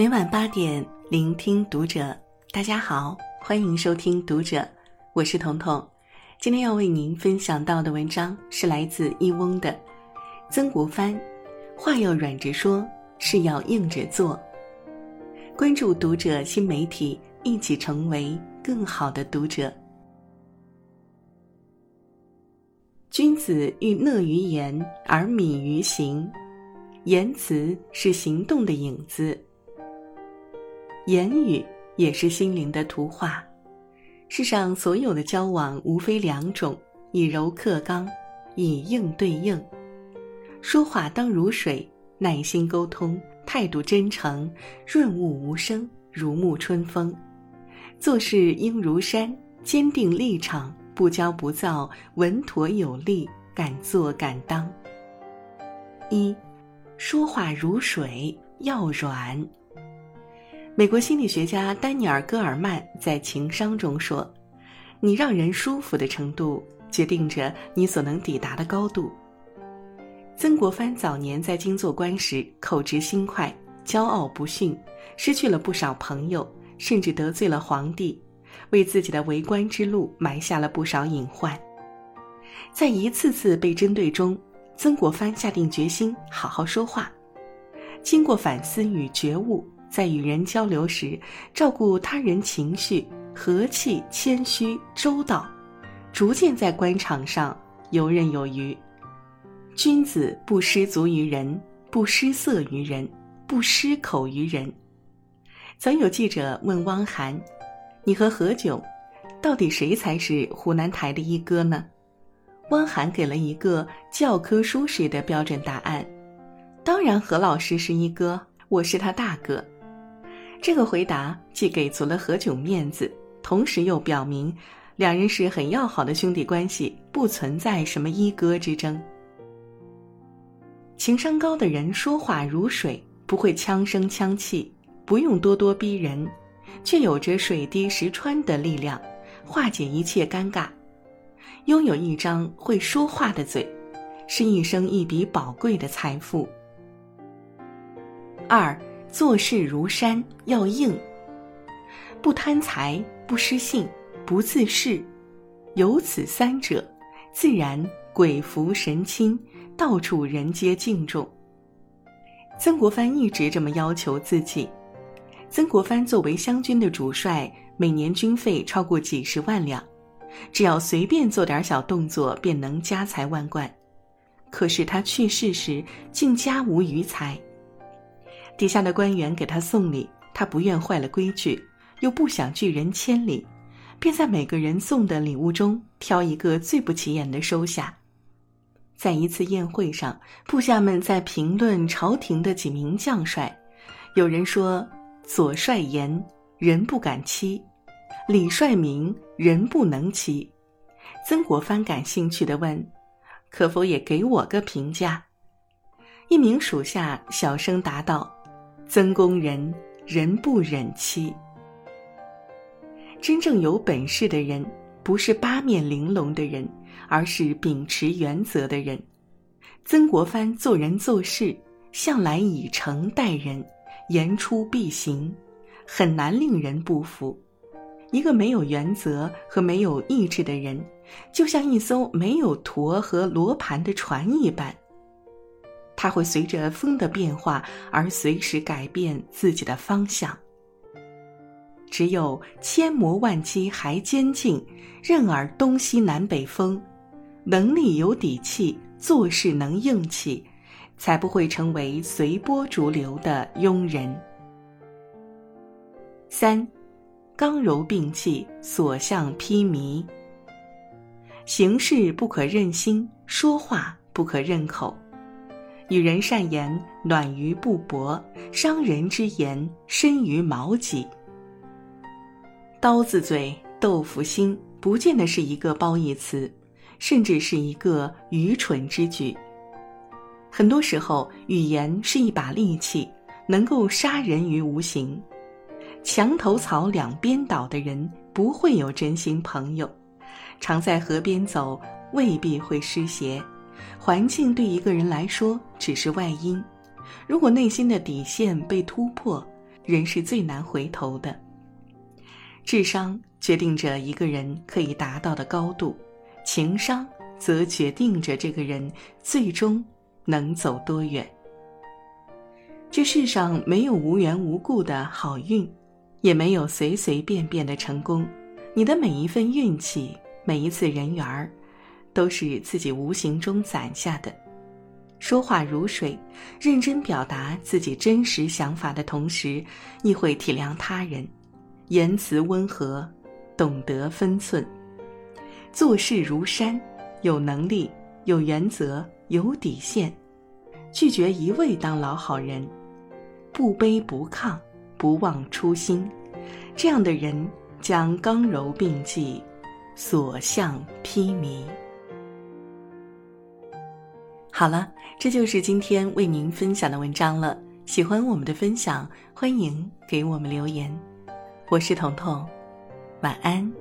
每晚八点，聆听读者。大家好，欢迎收听《读者》，我是彤彤。今天要为您分享到的文章是来自一翁的《曾国藩》，话要软着说，事要硬着做。关注《读者》新媒体，一起成为更好的读者。君子欲讷于言而敏于行，言辞是行动的影子。言语也是心灵的图画。世上所有的交往无非两种：以柔克刚，以硬对硬。说话当如水，耐心沟通，态度真诚，润物无声，如沐春风；做事应如山，坚定立场，不骄不躁，稳妥有力，敢做敢当。一，说话如水，要软。美国心理学家丹尼尔·戈尔曼在《情商》中说：“你让人舒服的程度，决定着你所能抵达的高度。”曾国藩早年在京做官时，口直心快，骄傲不驯，失去了不少朋友，甚至得罪了皇帝，为自己的为官之路埋下了不少隐患。在一次次被针对中，曾国藩下定决心好好说话。经过反思与觉悟。在与人交流时，照顾他人情绪，和气、谦虚、周到，逐渐在官场上游刃有余。君子不失足于人，不失色于人，不失口于人。曾有记者问汪涵：“你和何炅，到底谁才是湖南台的一哥呢？”汪涵给了一个教科书式的标准答案：“当然，何老师是一哥，我是他大哥。”这个回答既给足了何炅面子，同时又表明两人是很要好的兄弟关系，不存在什么一哥之争。情商高的人说话如水，不会枪声枪气，不用咄咄逼人，却有着水滴石穿的力量，化解一切尴尬。拥有一张会说话的嘴，是一生一笔宝贵的财富。二。做事如山，要硬。不贪财，不失信，不自恃，有此三者，自然鬼服神亲，到处人皆敬重。曾国藩一直这么要求自己。曾国藩作为湘军的主帅，每年军费超过几十万两，只要随便做点小动作，便能家财万贯。可是他去世时，竟家无余财。底下的官员给他送礼，他不愿坏了规矩，又不想拒人千里，便在每个人送的礼物中挑一个最不起眼的收下。在一次宴会上，部下们在评论朝廷的几名将帅，有人说：“左帅严，人不敢欺；李帅明，人不能欺。”曾国藩感兴趣地问：“可否也给我个评价？”一名属下小声答道。曾公人，人不忍欺。真正有本事的人，不是八面玲珑的人，而是秉持原则的人。曾国藩做人做事，向来以诚待人，言出必行，很难令人不服。一个没有原则和没有意志的人，就像一艘没有舵和罗盘的船一般。他会随着风的变化而随时改变自己的方向。只有千磨万击还坚劲，任尔东西南北风，能力有底气，做事能硬气，才不会成为随波逐流的庸人。三，刚柔并济，所向披靡。行事不可任心，说话不可任口。与人善言，暖于布帛；伤人之言，深于矛戟。刀子嘴豆腐心，不见得是一个褒义词，甚至是一个愚蠢之举。很多时候，语言是一把利器，能够杀人于无形。墙头草两边倒的人，不会有真心朋友。常在河边走，未必会湿鞋。环境对一个人来说只是外因，如果内心的底线被突破，人是最难回头的。智商决定着一个人可以达到的高度，情商则决定着这个人最终能走多远。这世上没有无缘无故的好运，也没有随随便便的成功。你的每一份运气，每一次人缘儿，都是自己无形中攒下的。说话如水，认真表达自己真实想法的同时，亦会体谅他人，言辞温和，懂得分寸，做事如山，有能力，有原则，有底线，拒绝一味当老好人，不卑不亢，不忘初心，这样的人将刚柔并济，所向披靡。好了，这就是今天为您分享的文章了。喜欢我们的分享，欢迎给我们留言。我是彤彤，晚安。